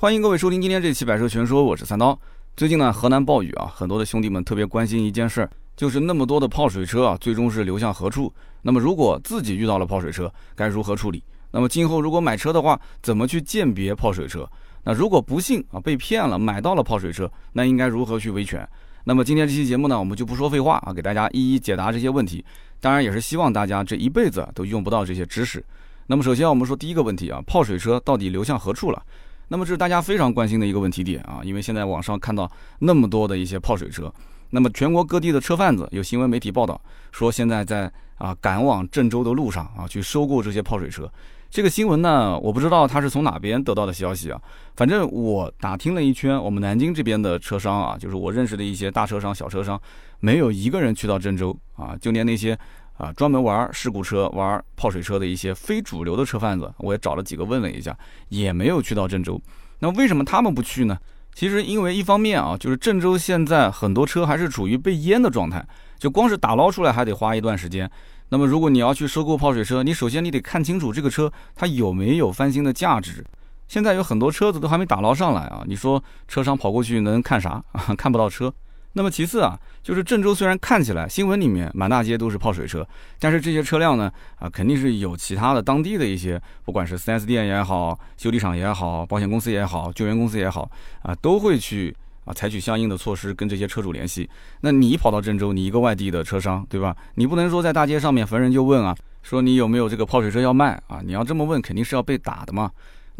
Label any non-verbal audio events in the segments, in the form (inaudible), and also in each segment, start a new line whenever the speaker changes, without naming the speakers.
欢迎各位收听今天这期《百车全说》，我是三刀。最近呢，河南暴雨啊，很多的兄弟们特别关心一件事儿，就是那么多的泡水车啊，最终是流向何处？那么如果自己遇到了泡水车，该如何处理？那么今后如果买车的话，怎么去鉴别泡水车？那如果不幸啊被骗了，买到了泡水车，那应该如何去维权？那么今天这期节目呢，我们就不说废话啊，给大家一一解答这些问题。当然也是希望大家这一辈子都用不到这些知识。那么首先我们说第一个问题啊，泡水车到底流向何处了？那么这是大家非常关心的一个问题点啊，因为现在网上看到那么多的一些泡水车，那么全国各地的车贩子有新闻媒体报道说，现在在啊赶往郑州的路上啊去收购这些泡水车。这个新闻呢，我不知道他是从哪边得到的消息啊，反正我打听了一圈，我们南京这边的车商啊，就是我认识的一些大车商、小车商，没有一个人去到郑州啊，就连那些。啊，专门玩事故车、玩泡水车的一些非主流的车贩子，我也找了几个问了一下，也没有去到郑州。那为什么他们不去呢？其实因为一方面啊，就是郑州现在很多车还是处于被淹的状态，就光是打捞出来还得花一段时间。那么如果你要去收购泡水车，你首先你得看清楚这个车它有没有翻新的价值。现在有很多车子都还没打捞上来啊，你说车商跑过去能看啥？(laughs) 看不到车。那么其次啊，就是郑州虽然看起来新闻里面满大街都是泡水车，但是这些车辆呢啊，肯定是有其他的当地的一些，不管是 4S 店也好，修理厂也好，保险公司也好，救援公司也好啊，都会去啊采取相应的措施跟这些车主联系。那你跑到郑州，你一个外地的车商，对吧？你不能说在大街上面逢人就问啊，说你有没有这个泡水车要卖啊？你要这么问，肯定是要被打的嘛。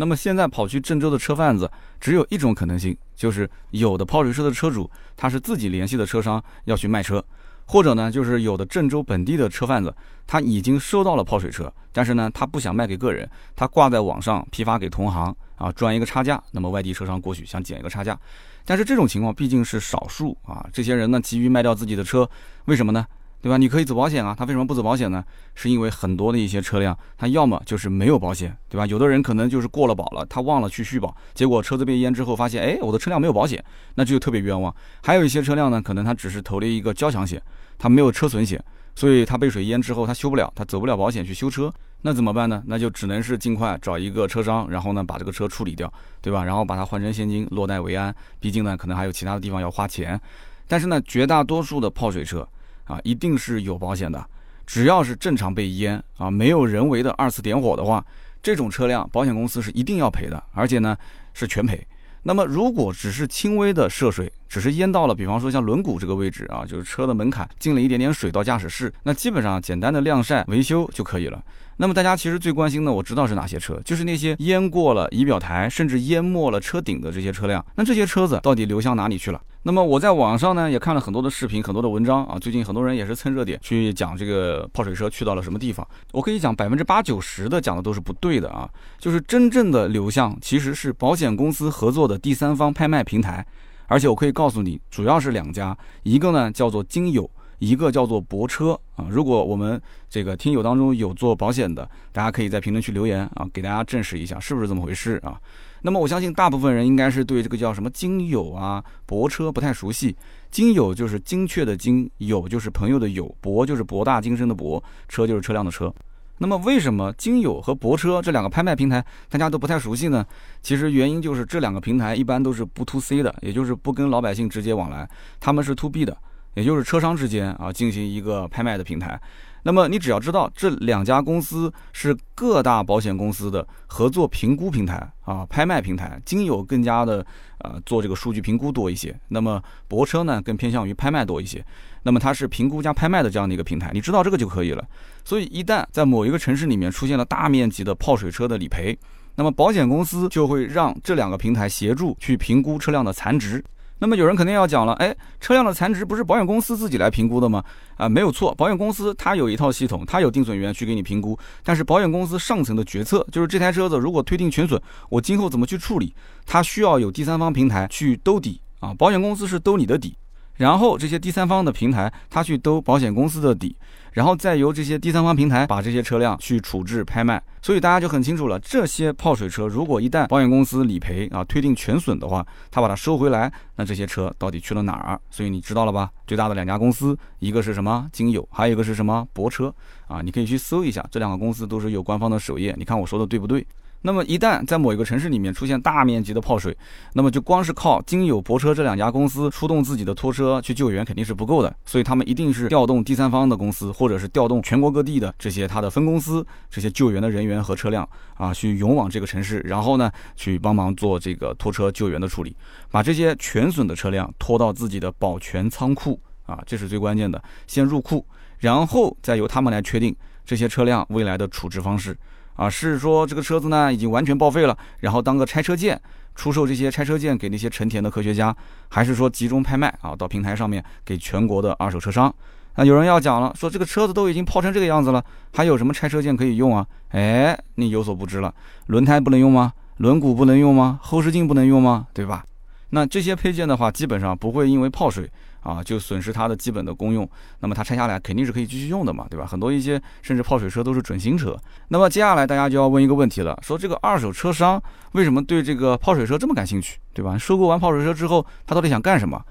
那么现在跑去郑州的车贩子，只有一种可能性，就是有的泡水车的车主他是自己联系的车商要去卖车，或者呢，就是有的郑州本地的车贩子他已经收到了泡水车，但是呢，他不想卖给个人，他挂在网上批发给同行啊，赚一个差价。那么外地车商过去想减一个差价，但是这种情况毕竟是少数啊。这些人呢，急于卖掉自己的车，为什么呢？对吧？你可以走保险啊，他为什么不走保险呢？是因为很多的一些车辆，他要么就是没有保险，对吧？有的人可能就是过了保了，他忘了去续保，结果车子被淹之后，发现，哎，我的车辆没有保险，那这就特别冤枉。还有一些车辆呢，可能他只是投了一个交强险，他没有车损险，所以他被水淹之后，他修不了，他走不了保险去修车，那怎么办呢？那就只能是尽快找一个车商，然后呢把这个车处理掉，对吧？然后把它换成现金，落袋为安。毕竟呢，可能还有其他的地方要花钱。但是呢，绝大多数的泡水车。啊，一定是有保险的。只要是正常被淹啊，没有人为的二次点火的话，这种车辆保险公司是一定要赔的，而且呢是全赔。那么如果只是轻微的涉水，只是淹到了，比方说像轮毂这个位置啊，就是车的门槛进了一点点水到驾驶室，那基本上简单的晾晒维修就可以了。那么大家其实最关心的，我知道是哪些车，就是那些淹过了仪表台，甚至淹没了车顶的这些车辆。那这些车子到底流向哪里去了？那么我在网上呢也看了很多的视频，很多的文章啊。最近很多人也是蹭热点去讲这个泡水车去到了什么地方。我可以讲百分之八九十的讲的都是不对的啊。就是真正的流向其实是保险公司合作的第三方拍卖平台，而且我可以告诉你，主要是两家，一个呢叫做金友。一个叫做泊车啊，如果我们这个听友当中有做保险的，大家可以在评论区留言啊，给大家证实一下是不是这么回事啊。那么我相信大部分人应该是对这个叫什么金友啊、泊车不太熟悉。金友就是精确的金，友就是朋友的友，博就是博大精深的博，车就是车辆的车。那么为什么金友和泊车这两个拍卖平台大家都不太熟悉呢？其实原因就是这两个平台一般都是不 to C 的，也就是不跟老百姓直接往来，他们是 to B 的。也就是车商之间啊进行一个拍卖的平台，那么你只要知道这两家公司是各大保险公司的合作评估平台啊拍卖平台，金友更加的呃做这个数据评估多一些，那么泊车呢更偏向于拍卖多一些，那么它是评估加拍卖的这样的一个平台，你知道这个就可以了。所以一旦在某一个城市里面出现了大面积的泡水车的理赔，那么保险公司就会让这两个平台协助去评估车辆的残值。那么有人肯定要讲了，哎，车辆的残值不是保险公司自己来评估的吗？啊，没有错，保险公司它有一套系统，它有定损员去给你评估。但是保险公司上层的决策就是这台车子如果推定全损，我今后怎么去处理？它需要有第三方平台去兜底啊，保险公司是兜你的底。然后这些第三方的平台，他去兜保险公司的底，然后再由这些第三方平台把这些车辆去处置拍卖。所以大家就很清楚了，这些泡水车如果一旦保险公司理赔啊，推定全损的话，他把它收回来，那这些车到底去了哪儿？所以你知道了吧？最大的两家公司，一个是什么金友，还有一个是什么泊车啊？你可以去搜一下，这两个公司都是有官方的首页。你看我说的对不对？那么一旦在某一个城市里面出现大面积的泡水，那么就光是靠金友泊车这两家公司出动自己的拖车去救援肯定是不够的，所以他们一定是调动第三方的公司，或者是调动全国各地的这些他的分公司这些救援的人员和车辆啊，去勇往这个城市，然后呢去帮忙做这个拖车救援的处理，把这些全损的车辆拖到自己的保全仓库啊，这是最关键的，先入库，然后再由他们来确定这些车辆未来的处置方式。啊，是说这个车子呢已经完全报废了，然后当个拆车件出售这些拆车件给那些成田的科学家，还是说集中拍卖啊，到平台上面给全国的二手车商？那有人要讲了，说这个车子都已经泡成这个样子了，还有什么拆车件可以用啊？哎，你有所不知了，轮胎不能用吗？轮毂不能用吗？后视镜不能用吗？对吧？那这些配件的话，基本上不会因为泡水。啊，就损失它的基本的功用，那么它拆下来肯定是可以继续用的嘛，对吧？很多一些甚至泡水车都是准新车。那么接下来大家就要问一个问题了，说这个二手车商为什么对这个泡水车这么感兴趣，对吧？收购完泡水车之后，他到底想干什么？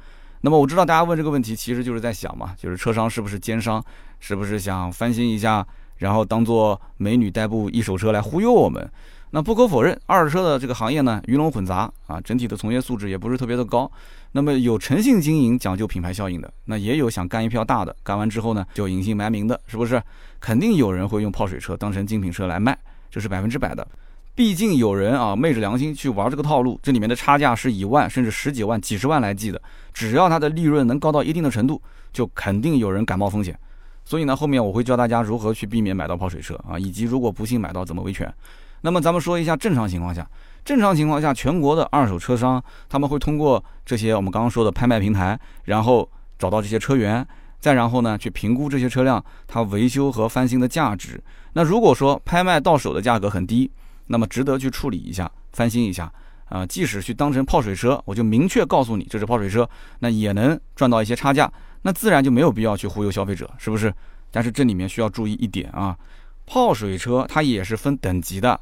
那么我知道大家问这个问题，其实就是在想嘛，就是车商是不是奸商，是不是想翻新一下，然后当做美女代步一手车来忽悠我们？那不可否认，二手车的这个行业呢，鱼龙混杂啊，整体的从业素质也不是特别的高。那么有诚信经营、讲究品牌效应的，那也有想干一票大的，干完之后呢就隐姓埋名的，是不是？肯定有人会用泡水车当成精品车来卖，这是百分之百的。毕竟有人啊昧着良心去玩这个套路，这里面的差价是以万甚至十几万、几十万来计的。只要它的利润能高到一定的程度，就肯定有人敢冒风险。所以呢，后面我会教大家如何去避免买到泡水车啊，以及如果不幸买到怎么维权。那么咱们说一下正常情况下，正常情况下，全国的二手车商他们会通过这些我们刚刚说的拍卖平台，然后找到这些车源，再然后呢去评估这些车辆它维修和翻新的价值。那如果说拍卖到手的价格很低，那么值得去处理一下、翻新一下啊，即使去当成泡水车，我就明确告诉你这是泡水车，那也能赚到一些差价，那自然就没有必要去忽悠消费者，是不是？但是这里面需要注意一点啊。泡水车它也是分等级的，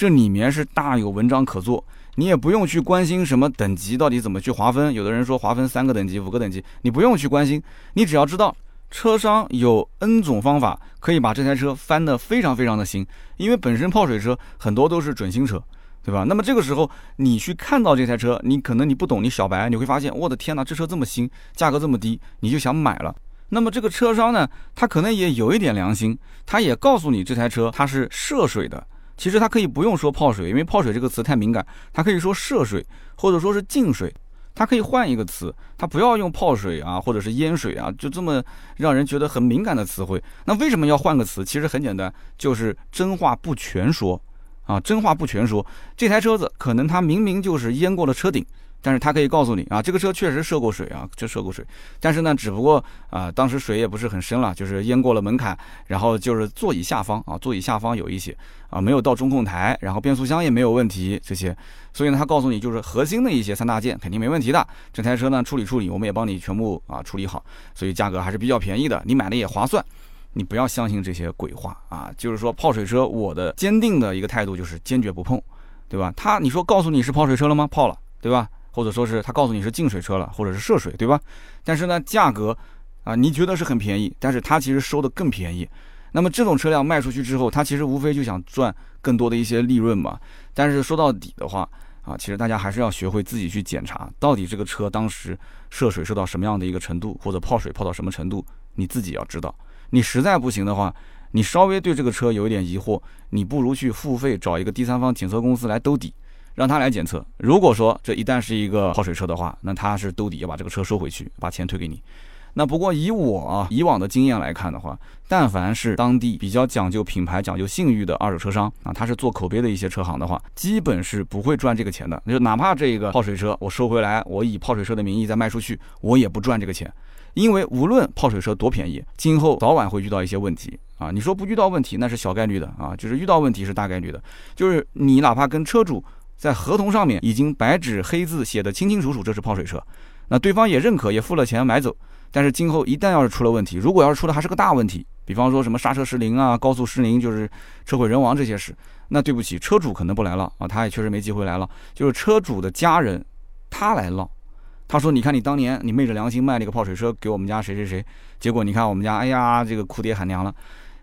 这里面是大有文章可做。你也不用去关心什么等级到底怎么去划分。有的人说划分三个等级、五个等级，你不用去关心。你只要知道，车商有 N 种方法可以把这台车翻得非常非常的新。因为本身泡水车很多都是准新车，对吧？那么这个时候你去看到这台车，你可能你不懂，你小白，你会发现，我的天哪，这车这么新，价格这么低，你就想买了。那么这个车商呢，他可能也有一点良心，他也告诉你这台车它是涉水的。其实它可以不用说泡水，因为泡水这个词太敏感，它可以说涉水或者说是进水，它可以换一个词，它不要用泡水啊，或者是淹水啊，就这么让人觉得很敏感的词汇。那为什么要换个词？其实很简单，就是真话不全说啊，真话不全说。这台车子可能它明明就是淹过了车顶。但是他可以告诉你啊，这个车确实涉过水啊，就涉过水。但是呢，只不过啊，当时水也不是很深了，就是淹过了门槛，然后就是座椅下方啊，座椅下方有一些啊，没有到中控台，然后变速箱也没有问题这些。所以呢，他告诉你就是核心的一些三大件肯定没问题的。这台车呢处理处理，我们也帮你全部啊处理好，所以价格还是比较便宜的，你买的也划算。你不要相信这些鬼话啊，就是说泡水车，我的坚定的一个态度就是坚决不碰，对吧？他你说告诉你是泡水车了吗？泡了，对吧？或者说是他告诉你是进水车了，或者是涉水，对吧？但是呢，价格啊，你觉得是很便宜，但是他其实收的更便宜。那么这种车辆卖出去之后，他其实无非就想赚更多的一些利润嘛。但是说到底的话啊，其实大家还是要学会自己去检查，到底这个车当时涉水涉到什么样的一个程度，或者泡水泡到什么程度，你自己要知道。你实在不行的话，你稍微对这个车有一点疑惑，你不如去付费找一个第三方检测公司来兜底。让他来检测。如果说这一旦是一个泡水车的话，那他是兜底要把这个车收回去，把钱退给你。那不过以我啊以往的经验来看的话，但凡是当地比较讲究品牌、讲究信誉的二手车商啊，他是做口碑的一些车行的话，基本是不会赚这个钱的。就哪怕这个泡水车我收回来，我以泡水车的名义再卖出去，我也不赚这个钱。因为无论泡水车多便宜，今后早晚会遇到一些问题啊。你说不遇到问题那是小概率的啊，就是遇到问题是大概率的。就是你哪怕跟车主。在合同上面已经白纸黑字写的清清楚楚，这是泡水车，那对方也认可，也付了钱买走。但是今后一旦要是出了问题，如果要是出的还是个大问题，比方说什么刹车失灵啊、高速失灵，就是车毁人亡这些事，那对不起，车主可能不来了啊，他也确实没机会来了。就是车主的家人，他来闹，他说：“你看你当年你昧着良心卖了一个泡水车给我们家谁谁谁，结果你看我们家，哎呀，这个哭爹喊娘了。”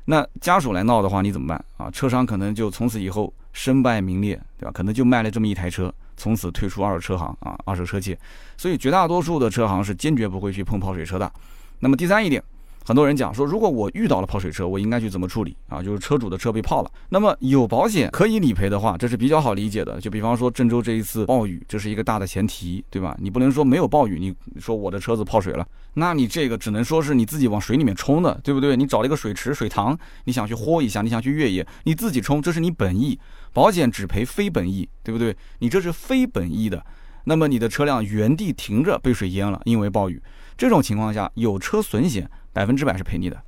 那家属来闹的话，你怎么办啊？车商可能就从此以后。身败名裂，对吧？可能就卖了这么一台车，从此退出二手车行啊，二手车界。所以绝大多数的车行是坚决不会去碰泡水车的。那么第三一点。很多人讲说，如果我遇到了泡水车，我应该去怎么处理啊？就是车主的车被泡了，那么有保险可以理赔的话，这是比较好理解的。就比方说郑州这一次暴雨，这是一个大的前提，对吧？你不能说没有暴雨，你说我的车子泡水了，那你这个只能说是你自己往水里面冲的，对不对？你找了一个水池、水塘，你想去豁一下，你想去越野，你自己冲，这是你本意，保险只赔非本意，对不对？你这是非本意的，那么你的车辆原地停着被水淹了，因为暴雨，这种情况下有车损险。百分之百是赔你的，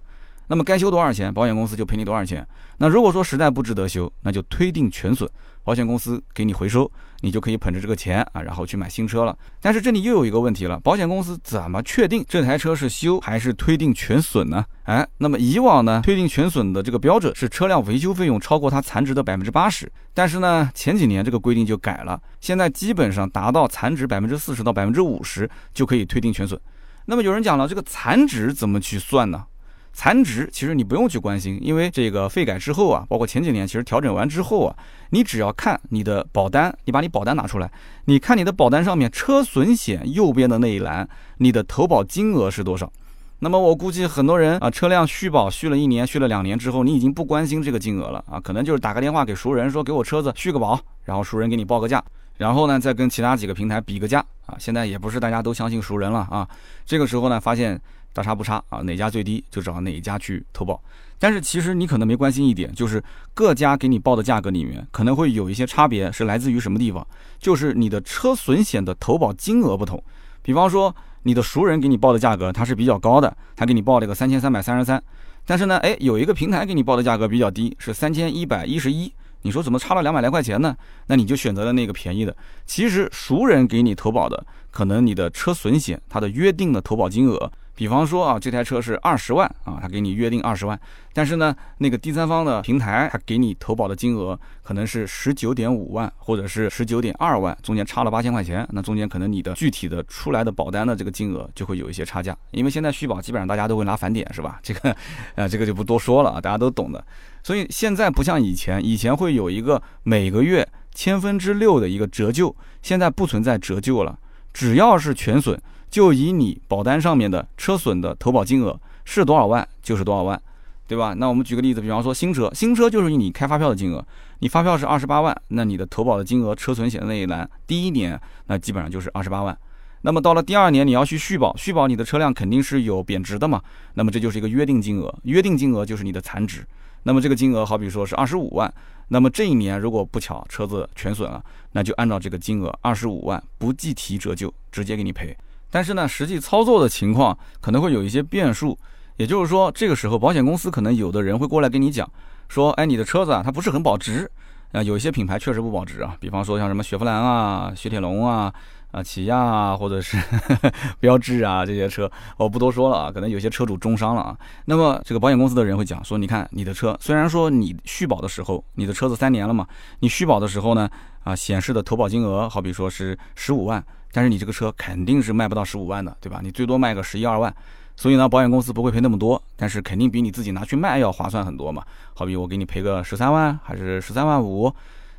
那么该修多少钱，保险公司就赔你多少钱。那如果说实在不值得修，那就推定全损，保险公司给你回收，你就可以捧着这个钱啊，然后去买新车了。但是这里又有一个问题了，保险公司怎么确定这台车是修还是推定全损呢？哎，那么以往呢，推定全损的这个标准是车辆维修费用超过它残值的百分之八十，但是呢，前几年这个规定就改了，现在基本上达到残值百分之四十到百分之五十就可以推定全损。那么有人讲了，这个残值怎么去算呢？残值其实你不用去关心，因为这个费改之后啊，包括前几年其实调整完之后啊，你只要看你的保单，你把你保单拿出来，你看你的保单上面车损险右边的那一栏，你的投保金额是多少？那么我估计很多人啊，车辆续保续了一年、续了两年之后，你已经不关心这个金额了啊，可能就是打个电话给熟人说给我车子续个保，然后熟人给你报个价。然后呢，再跟其他几个平台比个价啊！现在也不是大家都相信熟人了啊。这个时候呢，发现大差不差啊，哪家最低就找哪家去投保。但是其实你可能没关心一点，就是各家给你报的价格里面可能会有一些差别，是来自于什么地方？就是你的车损险的投保金额不同。比方说你的熟人给你报的价格，它是比较高的，他给你报了个三千三百三十三。但是呢，哎，有一个平台给你报的价格比较低，是三千一百一十一。你说怎么差了两百来块钱呢？那你就选择了那个便宜的。其实熟人给你投保的，可能你的车损险它的约定的投保金额。比方说啊，这台车是二十万啊，他给你约定二十万，但是呢，那个第三方的平台他给你投保的金额可能是十九点五万，或者是十九点二万，中间差了八千块钱，那中间可能你的具体的出来的保单的这个金额就会有一些差价，因为现在续保基本上大家都会拿返点，是吧？这个，呃，这个就不多说了啊，大家都懂的。所以现在不像以前，以前会有一个每个月千分之六的一个折旧，现在不存在折旧了，只要是全损。就以你保单上面的车损的投保金额是多少万就是多少万，对吧？那我们举个例子，比方说新车，新车就是以你开发票的金额，你发票是二十八万，那你的投保的金额车损险的那一栏，第一年那基本上就是二十八万。那么到了第二年你要去续保，续保你的车辆肯定是有贬值的嘛，那么这就是一个约定金额，约定金额就是你的残值。那么这个金额好比说是二十五万，那么这一年如果不巧车子全损了，那就按照这个金额二十五万不计提折旧，直接给你赔。但是呢，实际操作的情况可能会有一些变数，也就是说，这个时候保险公司可能有的人会过来跟你讲，说，哎，你的车子啊，它不是很保值，啊，有一些品牌确实不保值啊，比方说像什么雪佛兰啊、雪铁龙啊、啊起亚啊，或者是 (laughs) 标致啊这些车，我不多说了啊，可能有些车主中伤了啊。那么这个保险公司的人会讲说，你看你的车，虽然说你续保的时候，你的车子三年了嘛，你续保的时候呢，啊显示的投保金额好比说是十五万。但是你这个车肯定是卖不到十五万的，对吧？你最多卖个十一二万，所以呢，保险公司不会赔那么多，但是肯定比你自己拿去卖要划算很多嘛。好比我给你赔个十三万，还是十三万五，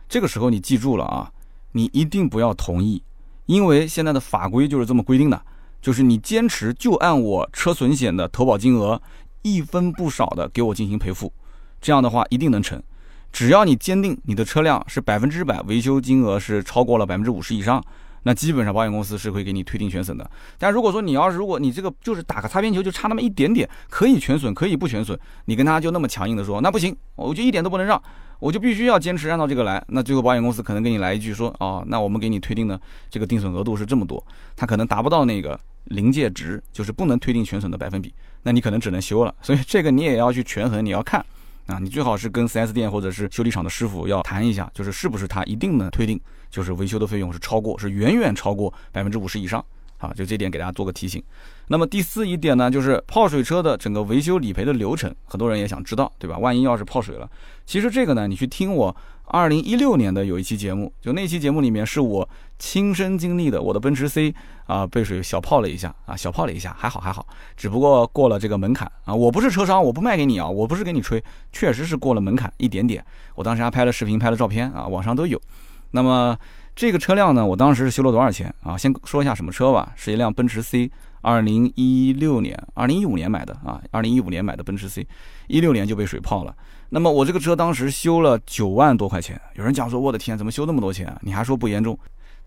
这个时候你记住了啊，你一定不要同意，因为现在的法规就是这么规定的，就是你坚持就按我车损险的投保金额一分不少的给我进行赔付，这样的话一定能成。只要你坚定你的车辆是百分之百维修金额是超过了百分之五十以上。那基本上保险公司是会给你推定全损的，但如果说你要是如果你这个就是打个擦边球就差那么一点点，可以全损可以不全损，你跟他就那么强硬的说那不行，我就一点都不能让，我就必须要坚持按照这个来，那最后保险公司可能给你来一句说哦，那我们给你推定的这个定损额度是这么多，他可能达不到那个临界值，就是不能推定全损的百分比，那你可能只能修了，所以这个你也要去权衡，你要看。啊，你最好是跟 4S 店或者是修理厂的师傅要谈一下，就是是不是他一定能推定，就是维修的费用是超过，是远远超过百分之五十以上。啊，就这点给大家做个提醒。那么第四一点呢，就是泡水车的整个维修理赔的流程，很多人也想知道，对吧？万一要是泡水了，其实这个呢，你去听我二零一六年的有一期节目，就那期节目里面是我亲身经历的，我的奔驰 C 啊被水小泡了一下啊，小泡了一下，还好还好，只不过过了这个门槛啊。我不是车商，我不卖给你啊，我不是给你吹，确实是过了门槛一点点。我当时还拍了视频，拍了照片啊，网上都有。那么这个车辆呢，我当时是修了多少钱啊？先说一下什么车吧，是一辆奔驰 C，二零一六年、二零一五年买的啊，二零一五年买的奔驰 C，一六年就被水泡了。那么我这个车当时修了九万多块钱，有人讲说我的天，怎么修那么多钱？你还说不严重？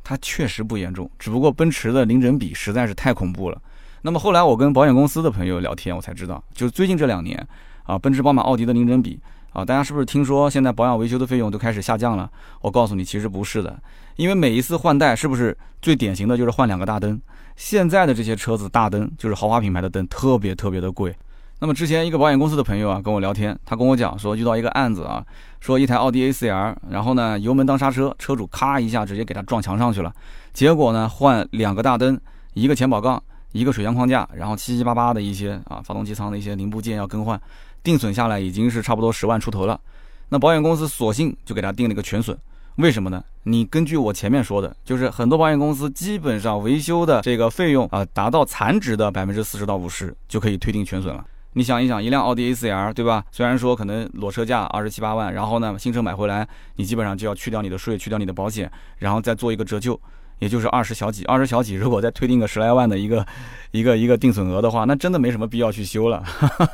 它确实不严重，只不过奔驰的零整比实在是太恐怖了。那么后来我跟保险公司的朋友聊天，我才知道，就是最近这两年啊，奔驰、宝马、奥迪的零整比啊，大家是不是听说现在保养维修的费用都开始下降了？我告诉你，其实不是的，因为每一次换代是不是最典型的就是换两个大灯？现在的这些车子大灯就是豪华品牌的灯，特别特别的贵。那么之前一个保险公司的朋友啊跟我聊天，他跟我讲说遇到一个案子啊，说一台奥迪 A4L，然后呢油门当刹车，车主咔一下直接给他撞墙上去了，结果呢换两个大灯，一个前保杠，一个水箱框架，然后七七八八的一些啊发动机舱的一些零部件要更换，定损下来已经是差不多十万出头了。那保险公司索性就给他定了一个全损，为什么呢？你根据我前面说的，就是很多保险公司基本上维修的这个费用啊达到残值的百分之四十到五十就可以推定全损了。你想一想，一辆奥迪 A4L，对吧？虽然说可能裸车价二十七八万，然后呢，新车买回来，你基本上就要去掉你的税，去掉你的保险，然后再做一个折旧，也就是二十小几。二十小几，如果再推定个十来万的一个一个一个定损额的话，那真的没什么必要去修了，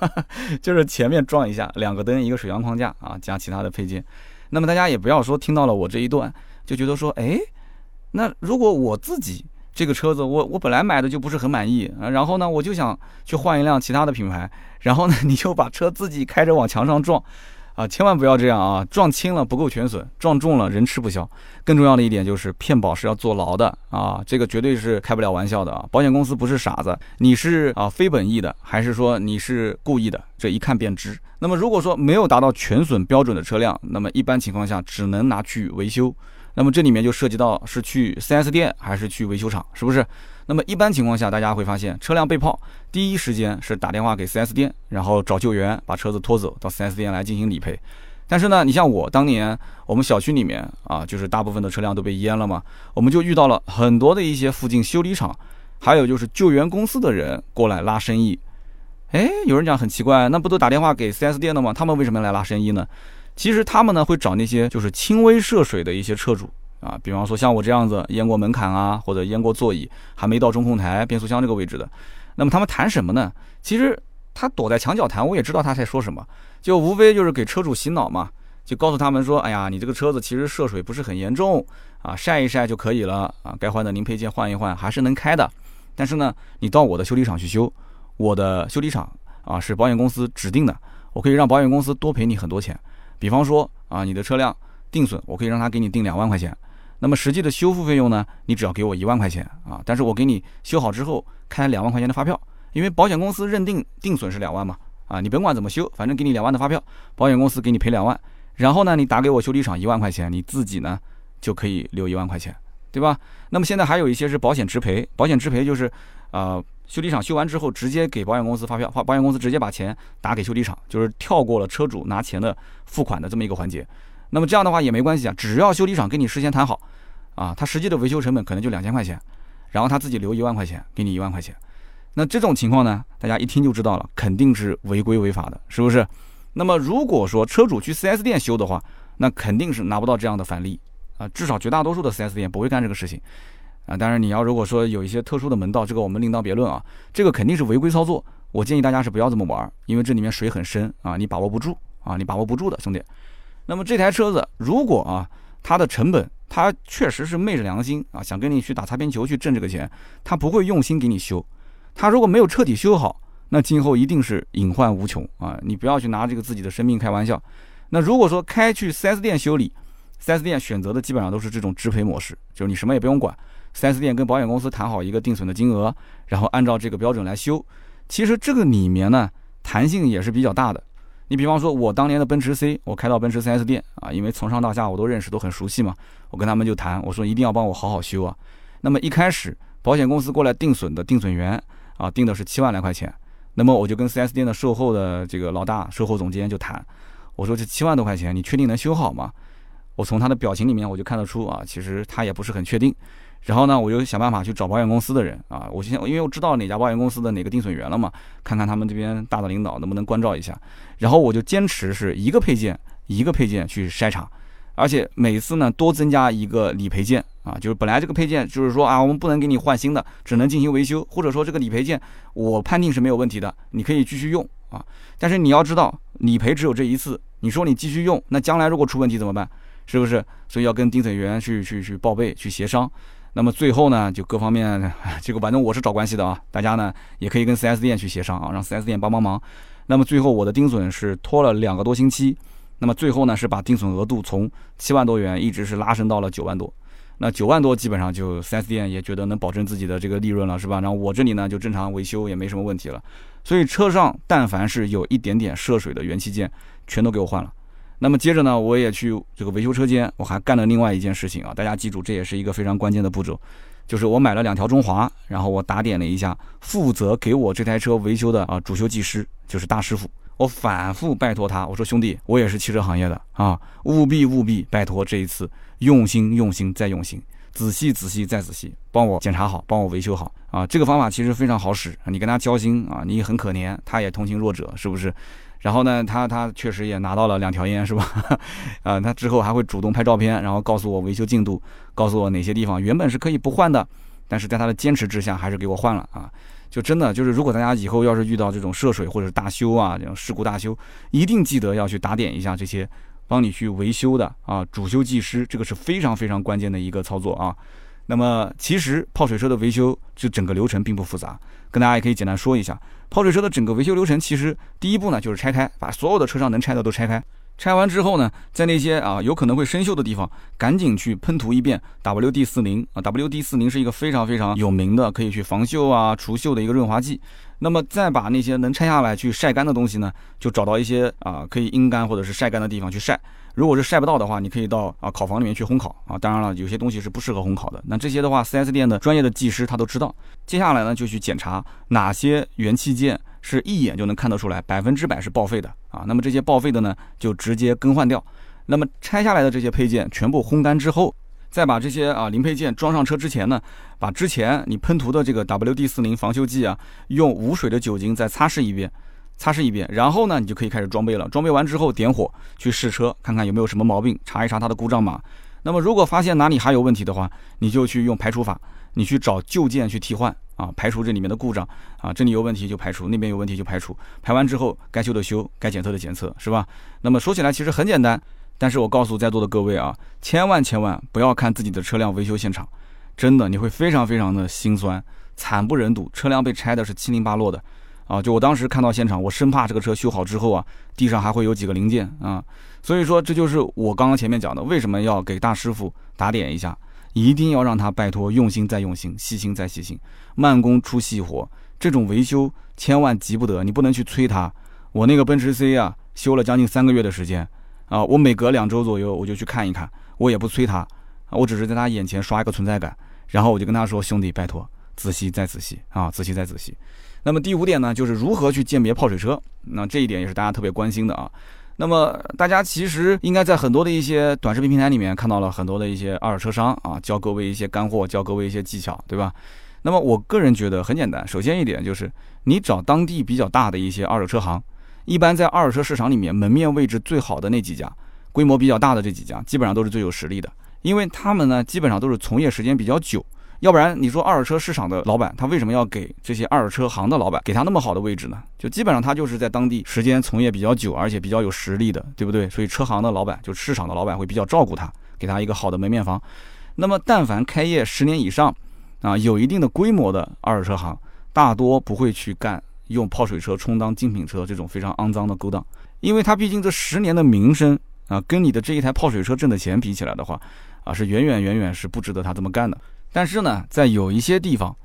(laughs) 就是前面撞一下，两个灯，一个水箱框架啊，加其他的配件。那么大家也不要说听到了我这一段就觉得说，哎，那如果我自己。这个车子我我本来买的就不是很满意啊，然后呢我就想去换一辆其他的品牌，然后呢 (laughs) 你就把车自己开着往墙上撞，啊千万不要这样啊，撞轻了不够全损，撞重了人吃不消。更重要的一点就是骗保是要坐牢的啊，这个绝对是开不了玩笑的啊。保险公司不是傻子，你是啊非本意的还是说你是故意的，这一看便知。那么如果说没有达到全损标准的车辆，那么一般情况下只能拿去维修。那么这里面就涉及到是去 4S 店还是去维修厂，是不是？那么一般情况下，大家会发现车辆被泡，第一时间是打电话给 4S 店，然后找救援把车子拖走到 4S 店来进行理赔。但是呢，你像我当年我们小区里面啊，就是大部分的车辆都被淹了嘛，我们就遇到了很多的一些附近修理厂，还有就是救援公司的人过来拉生意。哎，有人讲很奇怪，那不都打电话给 4S 店了吗？他们为什么要来拉生意呢？其实他们呢会找那些就是轻微涉水的一些车主啊，比方说像我这样子淹过门槛啊，或者淹过座椅，还没到中控台、变速箱这个位置的。那么他们谈什么呢？其实他躲在墙角谈，我也知道他在说什么，就无非就是给车主洗脑嘛，就告诉他们说，哎呀，你这个车子其实涉水不是很严重啊，晒一晒就可以了啊，该换的零配件换一换还是能开的。但是呢，你到我的修理厂去修，我的修理厂啊是保险公司指定的，我可以让保险公司多赔你很多钱。比方说啊，你的车辆定损，我可以让他给你定两万块钱。那么实际的修复费用呢，你只要给我一万块钱啊。但是我给你修好之后开两万块钱的发票，因为保险公司认定定损是两万嘛啊，你甭管怎么修，反正给你两万的发票，保险公司给你赔两万。然后呢，你打给我修理厂一万块钱，你自己呢就可以留一万块钱，对吧？那么现在还有一些是保险直赔，保险直赔就是啊。修理厂修完之后，直接给保险公司发票，保保险公司直接把钱打给修理厂，就是跳过了车主拿钱的付款的这么一个环节。那么这样的话也没关系啊，只要修理厂跟你事先谈好，啊，他实际的维修成本可能就两千块钱，然后他自己留一万块钱给你一万块钱。那这种情况呢，大家一听就知道了，肯定是违规违法的，是不是？那么如果说车主去 4S 店修的话，那肯定是拿不到这样的返利啊，至少绝大多数的 4S 店不会干这个事情。啊，当然你要如果说有一些特殊的门道，这个我们另当别论啊。这个肯定是违规操作，我建议大家是不要这么玩，因为这里面水很深啊，你把握不住啊，你把握不住的兄弟。那么这台车子如果啊，它的成本，它确实是昧着良心啊，想跟你去打擦边球去挣这个钱，他不会用心给你修。他如果没有彻底修好，那今后一定是隐患无穷啊。你不要去拿这个自己的生命开玩笑。那如果说开去 4S 店修理，4S 店选择的基本上都是这种直赔模式，就是你什么也不用管。4S 店跟保险公司谈好一个定损的金额，然后按照这个标准来修。其实这个里面呢，弹性也是比较大的。你比方说，我当年的奔驰 C，我开到奔驰 4S 店啊，因为从上到下我都认识，都很熟悉嘛。我跟他们就谈，我说一定要帮我好好修啊。那么一开始，保险公司过来定损的定损员啊，定的是七万来块钱。那么我就跟 4S 店的售后的这个老大、售后总监就谈，我说这七万多块钱，你确定能修好吗？我从他的表情里面我就看得出啊，其实他也不是很确定。然后呢，我就想办法去找保险公司的人啊，我先因为我知道哪家保险公司的哪个定损员了嘛，看看他们这边大的领导能不能关照一下。然后我就坚持是一个配件一个配件去筛查，而且每次呢多增加一个理赔件啊，就是本来这个配件就是说啊，我们不能给你换新的，只能进行维修，或者说这个理赔件我判定是没有问题的，你可以继续用啊。但是你要知道，理赔只有这一次，你说你继续用，那将来如果出问题怎么办？是不是？所以要跟定损员去去去报备，去协商。那么最后呢，就各方面，(laughs) 这个反正我是找关系的啊，大家呢也可以跟 4S 店去协商啊，让 4S 店帮帮忙。那么最后我的定损是拖了两个多星期，那么最后呢是把定损额度从七万多元一直是拉升到了九万多。那九万多基本上就 4S 店也觉得能保证自己的这个利润了，是吧？然后我这里呢就正常维修也没什么问题了。所以车上但凡是有一点点涉水的元器件，全都给我换了。那么接着呢，我也去这个维修车间，我还干了另外一件事情啊，大家记住，这也是一个非常关键的步骤，就是我买了两条中华，然后我打点了一下负责给我这台车维修的啊主修技师，就是大师傅，我反复拜托他，我说兄弟，我也是汽车行业的啊，务必务必拜托这一次用心用心再用心，仔细仔细再仔细，帮我检查好，帮我维修好啊，这个方法其实非常好使，你跟他交心啊，你很可怜，他也同情弱者，是不是？然后呢，他他确实也拿到了两条烟，是吧？啊，(laughs) 他之后还会主动拍照片，然后告诉我维修进度，告诉我哪些地方原本是可以不换的，但是在他的坚持之下，还是给我换了啊！就真的就是，如果大家以后要是遇到这种涉水或者大修啊，这种事故大修，一定记得要去打点一下这些帮你去维修的啊，主修技师，这个是非常非常关键的一个操作啊。那么其实泡水车的维修，就整个流程并不复杂，跟大家也可以简单说一下。泡水车的整个维修流程，其实第一步呢就是拆开，把所有的车上能拆的都拆开。拆完之后呢，在那些啊有可能会生锈的地方，赶紧去喷涂一遍 WD 四零啊，WD 四零是一个非常非常有名的，可以去防锈啊、除锈的一个润滑剂。那么再把那些能拆下来去晒干的东西呢，就找到一些啊可以阴干或者是晒干的地方去晒。如果是晒不到的话，你可以到啊烤房里面去烘烤啊。当然了，有些东西是不适合烘烤的。那这些的话，4S 店的专业的技师他都知道。接下来呢，就去检查哪些元器件是一眼就能看得出来，百分之百是报废的啊。那么这些报废的呢，就直接更换掉。那么拆下来的这些配件全部烘干之后，再把这些啊零配件装上车之前呢，把之前你喷涂的这个 WD-40 防锈剂啊，用无水的酒精再擦拭一遍。擦拭一遍，然后呢，你就可以开始装备了。装备完之后，点火去试车，看看有没有什么毛病，查一查它的故障码。那么如果发现哪里还有问题的话，你就去用排除法，你去找旧件去替换啊，排除这里面的故障啊，这里有问题就排除，那边有问题就排除。排完之后，该修的修，该检测的检测，是吧？那么说起来其实很简单，但是我告诉在座的各位啊，千万千万不要看自己的车辆维修现场，真的你会非常非常的心酸，惨不忍睹，车辆被拆的是七零八落的。啊，就我当时看到现场，我生怕这个车修好之后啊，地上还会有几个零件啊，所以说这就是我刚刚前面讲的，为什么要给大师傅打点一下，一定要让他拜托用心再用心，细心再细心，慢工出细活，这种维修千万急不得，你不能去催他。我那个奔驰 C 啊，修了将近三个月的时间啊，我每隔两周左右我就去看一看，我也不催他，我只是在他眼前刷一个存在感，然后我就跟他说，兄弟，拜托，仔细再仔细啊，仔细再仔细。那么第五点呢，就是如何去鉴别泡水车。那这一点也是大家特别关心的啊。那么大家其实应该在很多的一些短视频平台里面看到了很多的一些二手车商啊，教各位一些干货，教各位一些技巧，对吧？那么我个人觉得很简单，首先一点就是你找当地比较大的一些二手车行，一般在二手车市场里面门面位置最好的那几家，规模比较大的这几家，基本上都是最有实力的，因为他们呢基本上都是从业时间比较久。要不然你说二手车市场的老板，他为什么要给这些二手车行的老板给他那么好的位置呢？就基本上他就是在当地时间从业比较久，而且比较有实力的，对不对？所以车行的老板就市场的老板会比较照顾他，给他一个好的门面房。那么但凡开业十年以上，啊，有一定的规模的二手车行，大多不会去干用泡水车充当精品车这种非常肮脏的勾当，因为他毕竟这十年的名声啊，跟你的这一台泡水车挣的钱比起来的话，啊，是远远远远是不值得他这么干的。但是呢，在有一些地方，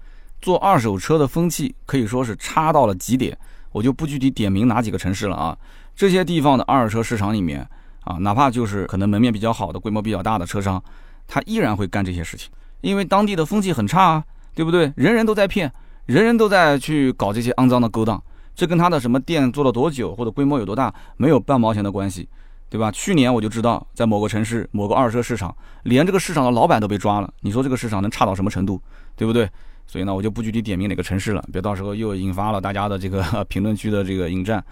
做二手车的风气可以说是差到了极点。我就不具体点名哪几个城市了啊。这些地方的二手车市场里面啊，哪怕就是可能门面比较好的、规模比较大的车商，他依然会干这些事情，因为当地的风气很差啊，对不对？人人都在骗，人人都在去搞这些肮脏的勾当，这跟他的什么店做了多久或者规模有多大没有半毛钱的关系。对吧？去年我就知道，在某个城市某个二手车市场，连这个市场的老板都被抓了。你说这个市场能差到什么程度，对不对？所以呢，我就不具体点名哪个城市了，别到时候又引发了大家的这个 (laughs) 评论区的这个引战。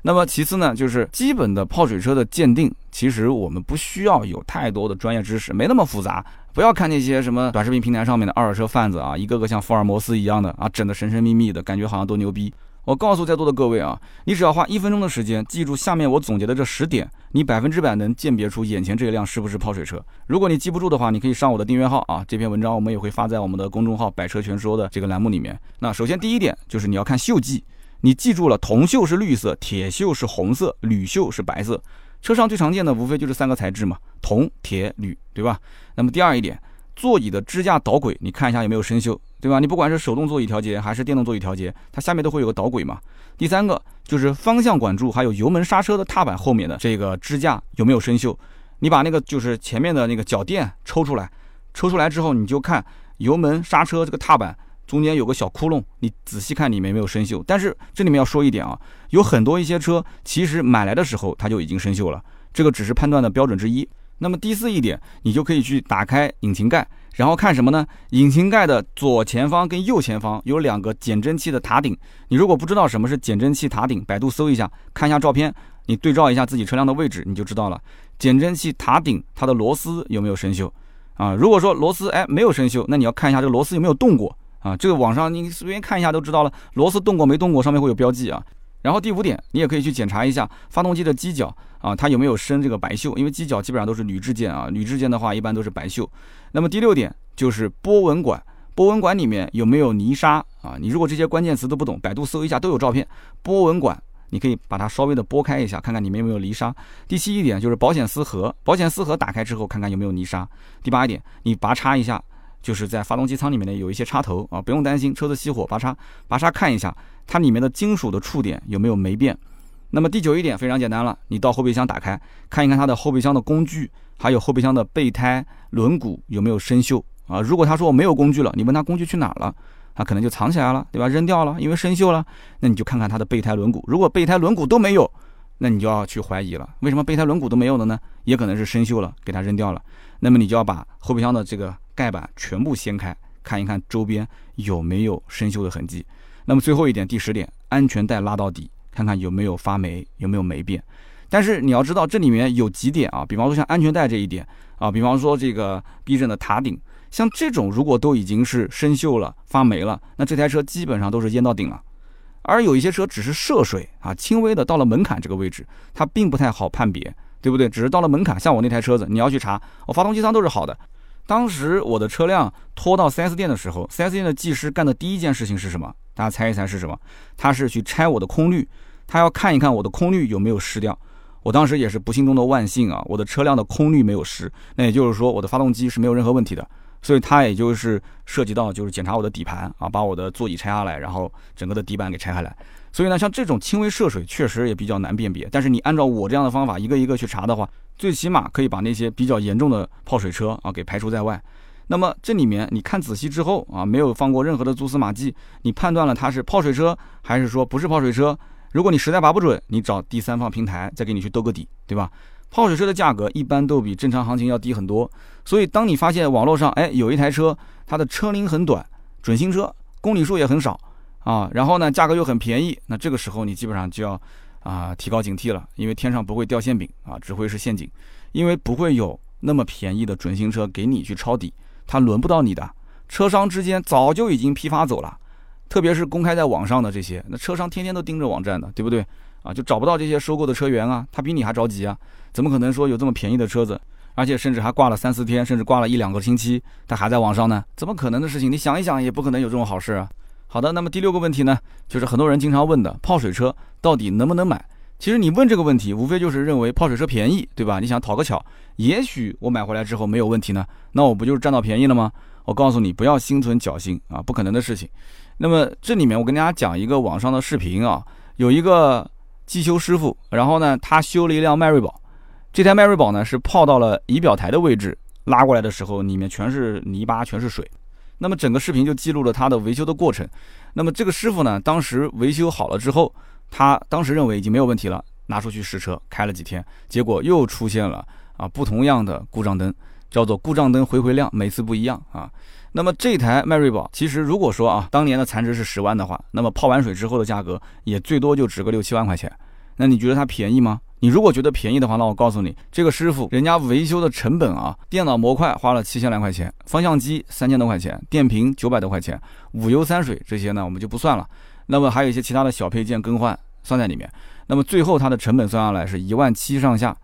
那么其次呢，就是基本的泡水车的鉴定，其实我们不需要有太多的专业知识，没那么复杂。不要看那些什么短视频平台上面的二手车贩子啊，一个个像福尔摩斯一样的啊，整的神神秘秘的，感觉好像多牛逼。我告诉在座的各位啊，你只要花一分钟的时间，记住下面我总结的这十点，你百分之百能鉴别出眼前这一辆是不是泡水车。如果你记不住的话，你可以上我的订阅号啊，这篇文章我们也会发在我们的公众号“百车全说”的这个栏目里面。那首先第一点就是你要看锈迹。你记住了，铜锈是绿色，铁锈是红色，铝锈是白色。车上最常见的无非就是三个材质嘛，铜、铁、铝，对吧？那么第二一点，座椅的支架导轨，你看一下有没有生锈，对吧？你不管是手动座椅调节还是电动座椅调节，它下面都会有个导轨嘛。第三个就是方向管柱还有油门刹车的踏板后面的这个支架有没有生锈？你把那个就是前面的那个脚垫抽出来，抽出来之后你就看油门刹车这个踏板。中间有个小窟窿，你仔细看里面没有生锈。但是这里面要说一点啊，有很多一些车其实买来的时候它就已经生锈了，这个只是判断的标准之一。那么第四一点，你就可以去打开引擎盖，然后看什么呢？引擎盖的左前方跟右前方有两个减震器的塔顶。你如果不知道什么是减震器塔顶，百度搜一下，看一下照片，你对照一下自己车辆的位置，你就知道了。减震器塔顶它的螺丝有没有生锈啊？如果说螺丝哎没有生锈，那你要看一下这个螺丝有没有动过。啊，这个网上你随便看一下都知道了，螺丝动过没动过，上面会有标记啊。然后第五点，你也可以去检查一下发动机的机脚啊，它有没有生这个白锈，因为机脚基本上都是铝制件啊，铝制件的话一般都是白锈。那么第六点就是波纹管，波纹管里面有没有泥沙啊？你如果这些关键词都不懂，百度搜一下都有照片。波纹管你可以把它稍微的拨开一下，看看里面有没有泥沙。第七一点就是保险丝盒，保险丝盒打开之后看看有没有泥沙。第八一点，你拔插一下。就是在发动机舱里面呢，有一些插头啊，不用担心车子熄火拔插，拔插看一下它里面的金属的触点有没有霉变。那么第九一点非常简单了，你到后备箱打开看一看它的后备箱的工具，还有后备箱的备胎轮毂有没有生锈啊？如果他说我没有工具了，你问他工具去哪了，他可能就藏起来了，对吧？扔掉了，因为生锈了。那你就看看它的备胎轮毂，如果备胎轮毂都没有，那你就要去怀疑了，为什么备胎轮毂都没有了呢？也可能是生锈了，给它扔掉了。那么你就要把后备箱的这个。(laughs) (laughs) 盖板全部掀开，看一看周边有没有生锈的痕迹。那么最后一点，第十点，安全带拉到底，看看有没有发霉，有没有霉变。但是你要知道，这里面有几点啊，比方说像安全带这一点啊，比方说这个避震的塔顶，像这种如果都已经是生锈了、发霉了，那这台车基本上都是淹到顶了。而有一些车只是涉水啊，轻微的到了门槛这个位置，它并不太好判别，对不对？只是到了门槛，像我那台车子，你要去查，我发动机舱都是好的。当时我的车辆拖到 4S 店的时候，4S 店的技师干的第一件事情是什么？大家猜一猜是什么？他是去拆我的空滤，他要看一看我的空滤有没有湿掉。我当时也是不幸中的万幸啊，我的车辆的空滤没有湿，那也就是说我的发动机是没有任何问题的。所以他也就是涉及到就是检查我的底盘啊，把我的座椅拆下来，然后整个的底板给拆下来。所以呢，像这种轻微涉水确实也比较难辨别。但是你按照我这样的方法一个一个去查的话，最起码可以把那些比较严重的泡水车啊给排除在外。那么这里面你看仔细之后啊，没有放过任何的蛛丝马迹，你判断了它是泡水车还是说不是泡水车？如果你实在拔不准，你找第三方平台再给你去兜个底，对吧？泡水车的价格一般都比正常行情要低很多。所以当你发现网络上哎有一台车，它的车龄很短，准新车，公里数也很少。啊，然后呢，价格又很便宜，那这个时候你基本上就要啊提高警惕了，因为天上不会掉馅饼啊，只会是陷阱，因为不会有那么便宜的准新车给你去抄底，它轮不到你的，车商之间早就已经批发走了，特别是公开在网上的这些，那车商天天都盯着网站的，对不对？啊，就找不到这些收购的车源啊，他比你还着急啊，怎么可能说有这么便宜的车子，而且甚至还挂了三四天，甚至挂了一两个星期，他还在网上呢？怎么可能的事情？你想一想，也不可能有这种好事啊。好的，那么第六个问题呢，就是很多人经常问的，泡水车到底能不能买？其实你问这个问题，无非就是认为泡水车便宜，对吧？你想讨个巧，也许我买回来之后没有问题呢，那我不就是占到便宜了吗？我告诉你，不要心存侥幸啊，不可能的事情。那么这里面我跟大家讲一个网上的视频啊，有一个技修师傅，然后呢，他修了一辆迈锐宝，这台迈锐宝呢是泡到了仪表台的位置，拉过来的时候里面全是泥巴，全是水。那么整个视频就记录了他的维修的过程。那么这个师傅呢，当时维修好了之后，他当时认为已经没有问题了。拿出去试车开了几天，结果又出现了啊不同样的故障灯，叫做故障灯回回亮，每次不一样啊。那么这台迈锐宝，其实如果说啊当年的残值是十万的话，那么泡完水之后的价格也最多就值个六七万块钱。那你觉得它便宜吗？你如果觉得便宜的话，那我告诉你，这个师傅人家维修的成本啊，电脑模块花了七千来块钱，方向机三千多块钱，电瓶九百多块钱，五油三水这些呢我们就不算了。那么还有一些其他的小配件更换算在里面。那么最后它的成本算下来是一万七上下。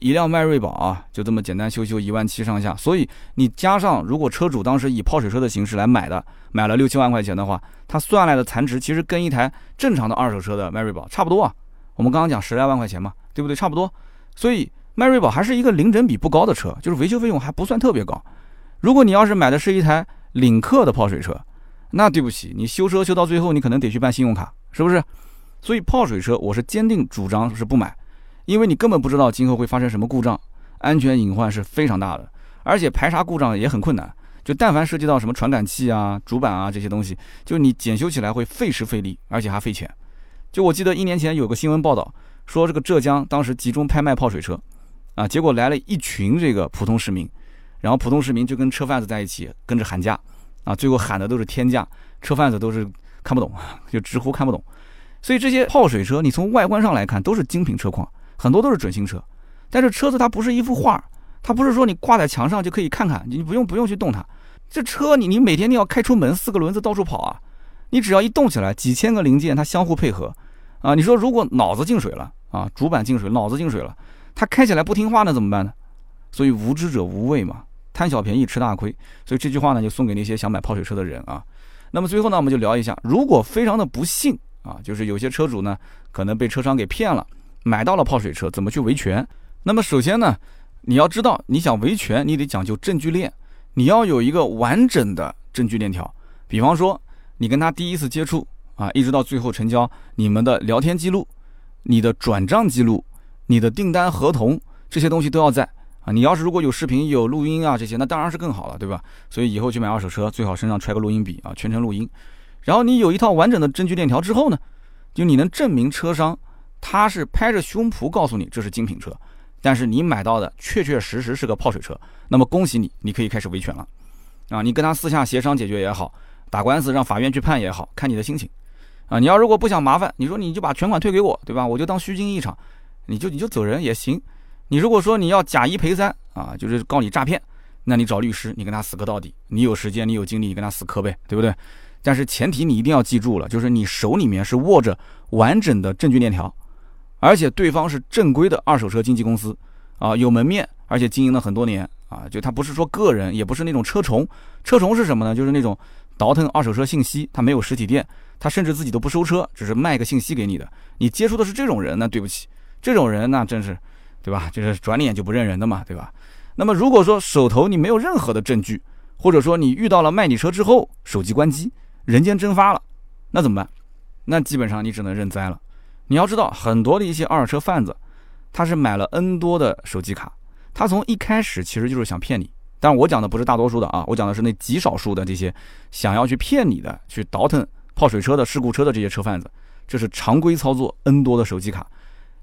一辆迈锐宝啊，就这么简单修修一万七上下，所以你加上如果车主当时以泡水车的形式来买的，买了六七万块钱的话，他算来的残值其实跟一台正常的二手车的迈锐宝差不多啊。我们刚刚讲十来万块钱嘛，对不对？差不多。所以迈锐宝还是一个零整比不高的车，就是维修费用还不算特别高。如果你要是买的是一台领克的泡水车，那对不起，你修车修到最后，你可能得去办信用卡，是不是？所以泡水车我是坚定主张是不买。因为你根本不知道今后会发生什么故障，安全隐患是非常大的，而且排查故障也很困难。就但凡涉及到什么传感器啊、主板啊这些东西，就你检修起来会费时费力，而且还费钱。就我记得一年前有个新闻报道说，这个浙江当时集中拍卖泡水车，啊，结果来了一群这个普通市民，然后普通市民就跟车贩子在一起跟着喊价，啊，最后喊的都是天价，车贩子都是看不懂，(laughs) 就直呼看不懂。所以这些泡水车，你从外观上来看都是精品车况。很多都是准新车，但是车子它不是一幅画，它不是说你挂在墙上就可以看看，你不用不用去动它。这车你你每天你要开出门，四个轮子到处跑啊，你只要一动起来，几千个零件它相互配合啊。你说如果脑子进水了啊，主板进水，脑子进水了，它开起来不听话那怎么办呢？所以无知者无畏嘛，贪小便宜吃大亏。所以这句话呢就送给那些想买泡水车的人啊。那么最后呢我们就聊一下，如果非常的不幸啊，就是有些车主呢可能被车商给骗了。买到了泡水车，怎么去维权？那么首先呢，你要知道，你想维权，你得讲究证据链，你要有一个完整的证据链条。比方说，你跟他第一次接触啊，一直到最后成交，你们的聊天记录、你的转账记录、你的订单合同这些东西都要在啊。你要是如果有视频、有录音啊这些，那当然是更好了，对吧？所以以后去买二手车，最好身上揣个录音笔啊，全程录音。然后你有一套完整的证据链条之后呢，就你能证明车商。他是拍着胸脯告诉你这是精品车，但是你买到的确确实实是个泡水车，那么恭喜你，你可以开始维权了，啊，你跟他私下协商解决也好，打官司让法院去判也好，看你的心情，啊，你要如果不想麻烦，你说你就把全款退给我，对吧？我就当虚惊一场，你就你就走人也行。你如果说你要假一赔三啊，就是告你诈骗，那你找律师，你跟他死磕到底，你有时间你有精力，你跟他死磕呗，对不对？但是前提你一定要记住了，就是你手里面是握着完整的证据链条。而且对方是正规的二手车经纪公司，啊，有门面，而且经营了很多年，啊，就他不是说个人，也不是那种车虫，车虫是什么呢？就是那种倒腾二手车信息，他没有实体店，他甚至自己都不收车，只是卖个信息给你的。你接触的是这种人，那对不起，这种人那真是，对吧？就是转脸就不认人的嘛，对吧？那么如果说手头你没有任何的证据，或者说你遇到了卖你车之后手机关机，人间蒸发了，那怎么办？那基本上你只能认栽了。你要知道，很多的一些二手车贩子，他是买了 N 多的手机卡，他从一开始其实就是想骗你。但我讲的不是大多数的啊，我讲的是那极少数的这些想要去骗你的、去倒腾泡水车的事故车的这些车贩子，这是常规操作。N 多的手机卡，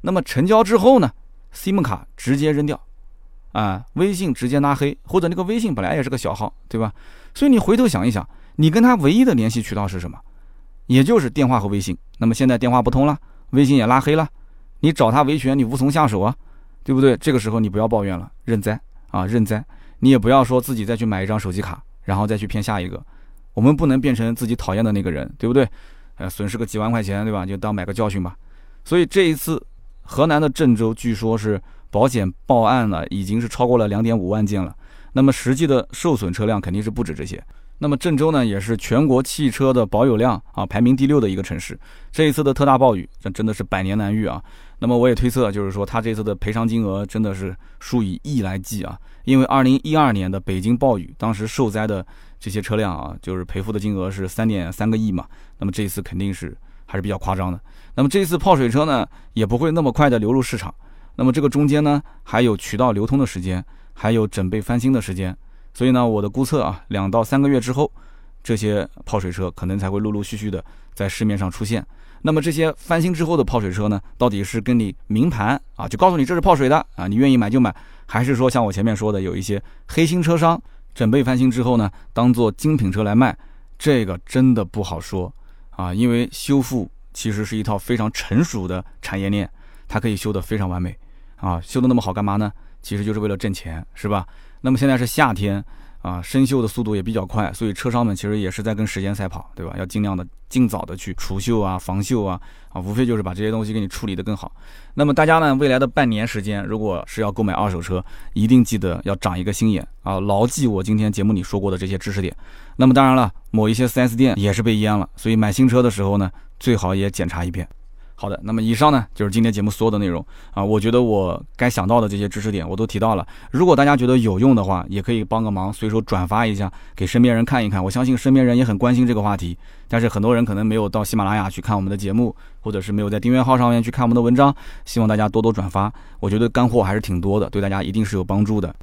那么成交之后呢，SIM 卡直接扔掉，啊，微信直接拉黑，或者那个微信本来也是个小号，对吧？所以你回头想一想，你跟他唯一的联系渠道是什么？也就是电话和微信。那么现在电话不通了。微信也拉黑了，你找他维权，你无从下手啊，对不对？这个时候你不要抱怨了，认栽啊，认栽。你也不要说自己再去买一张手机卡，然后再去骗下一个。我们不能变成自己讨厌的那个人，对不对？呃，损失个几万块钱，对吧？就当买个教训吧。所以这一次，河南的郑州据说是保险报案了，已经是超过了两点五万件了。那么实际的受损车辆肯定是不止这些。那么郑州呢，也是全国汽车的保有量啊排名第六的一个城市。这一次的特大暴雨，这真的是百年难遇啊。那么我也推测，就是说他这次的赔偿金额真的是数以亿来计啊。因为二零一二年的北京暴雨，当时受灾的这些车辆啊，就是赔付的金额是三点三个亿嘛。那么这一次肯定是还是比较夸张的。那么这一次泡水车呢，也不会那么快的流入市场。那么这个中间呢，还有渠道流通的时间，还有准备翻新的时间。所以呢，我的估测啊，两到三个月之后，这些泡水车可能才会陆陆续续的在市面上出现。那么这些翻新之后的泡水车呢，到底是跟你明盘啊，就告诉你这是泡水的啊，你愿意买就买，还是说像我前面说的，有一些黑心车商准备翻新之后呢，当做精品车来卖，这个真的不好说啊，因为修复其实是一套非常成熟的产业链，它可以修得非常完美啊，修得那么好干嘛呢？其实就是为了挣钱，是吧？那么现在是夏天。啊，生锈的速度也比较快，所以车商们其实也是在跟时间赛跑，对吧？要尽量的尽早的去除锈啊、防锈啊，啊，无非就是把这些东西给你处理的更好。那么大家呢，未来的半年时间，如果是要购买二手车，一定记得要长一个心眼啊，牢记我今天节目里说过的这些知识点。那么当然了，某一些 4S 店也是被淹了，所以买新车的时候呢，最好也检查一遍。好的，那么以上呢就是今天节目所有的内容啊。我觉得我该想到的这些知识点我都提到了。如果大家觉得有用的话，也可以帮个忙，随手转发一下，给身边人看一看。我相信身边人也很关心这个话题，但是很多人可能没有到喜马拉雅去看我们的节目，或者是没有在订阅号上面去看我们的文章。希望大家多多转发，我觉得干货还是挺多的，对大家一定是有帮助的。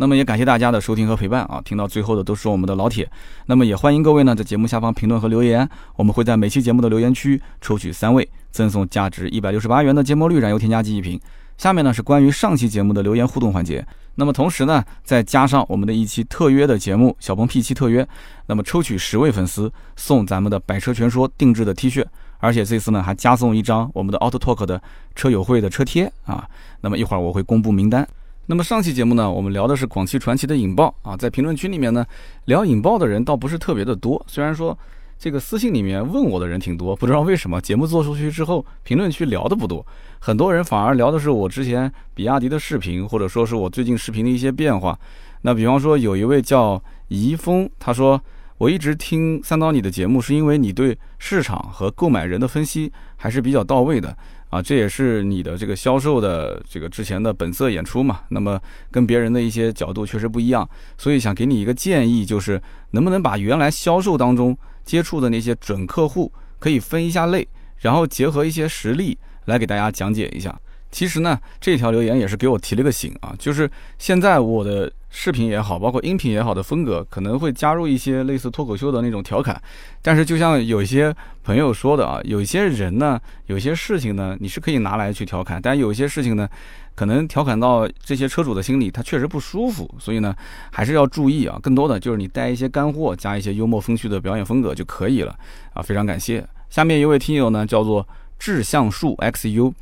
那么也感谢大家的收听和陪伴啊！听到最后的都是我们的老铁。那么也欢迎各位呢在节目下方评论和留言，我们会在每期节目的留言区抽取三位，赠送价值一百六十八元的芥末绿燃油添加剂一瓶。下面呢是关于上期节目的留言互动环节。那么同时呢再加上我们的一期特约的节目小鹏 P 七特约，那么抽取十位粉丝送咱们的百车全说定制的 T 恤，而且这次呢还加送一张我们的 Auto Talk 的车友会的车贴啊。那么一会儿我会公布名单。那么上期节目呢，我们聊的是广汽传祺的引爆啊，在评论区里面呢，聊引爆的人倒不是特别的多。虽然说这个私信里面问我的人挺多，不知道为什么节目做出去之后，评论区聊的不多，很多人反而聊的是我之前比亚迪的视频，或者说是我最近视频的一些变化。那比方说有一位叫怡峰，他说我一直听三刀你的节目，是因为你对市场和购买人的分析还是比较到位的。啊，这也是你的这个销售的这个之前的本色演出嘛？那么跟别人的一些角度确实不一样，所以想给你一个建议，就是能不能把原来销售当中接触的那些准客户可以分一下类，然后结合一些实例来给大家讲解一下。其实呢，这条留言也是给我提了个醒啊，就是现在我的。视频也好，包括音频也好的风格，可能会加入一些类似脱口秀的那种调侃。但是，就像有些朋友说的啊，有些人呢，有些事情呢，你是可以拿来去调侃，但有一些事情呢，可能调侃到这些车主的心里，他确实不舒服。所以呢，还是要注意啊。更多的就是你带一些干货，加一些幽默风趣的表演风格就可以了啊。非常感谢。下面一位听友呢，叫做志向树 XU。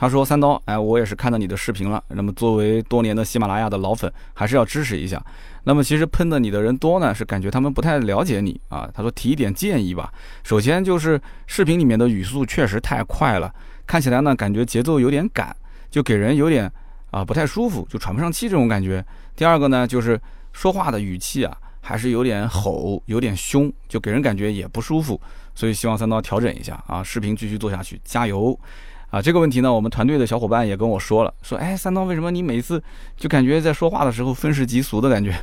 他说：“三刀，哎，我也是看到你的视频了。那么作为多年的喜马拉雅的老粉，还是要支持一下。那么其实喷的你的人多呢，是感觉他们不太了解你啊。他说提一点建议吧。首先就是视频里面的语速确实太快了，看起来呢感觉节奏有点赶，就给人有点啊不太舒服，就喘不上气这种感觉。第二个呢就是说话的语气啊，还是有点吼，有点凶，就给人感觉也不舒服。所以希望三刀调整一下啊，视频继续做下去，加油。”啊，这个问题呢，我们团队的小伙伴也跟我说了，说，哎，三刀，为什么你每次就感觉在说话的时候愤世嫉俗的感觉？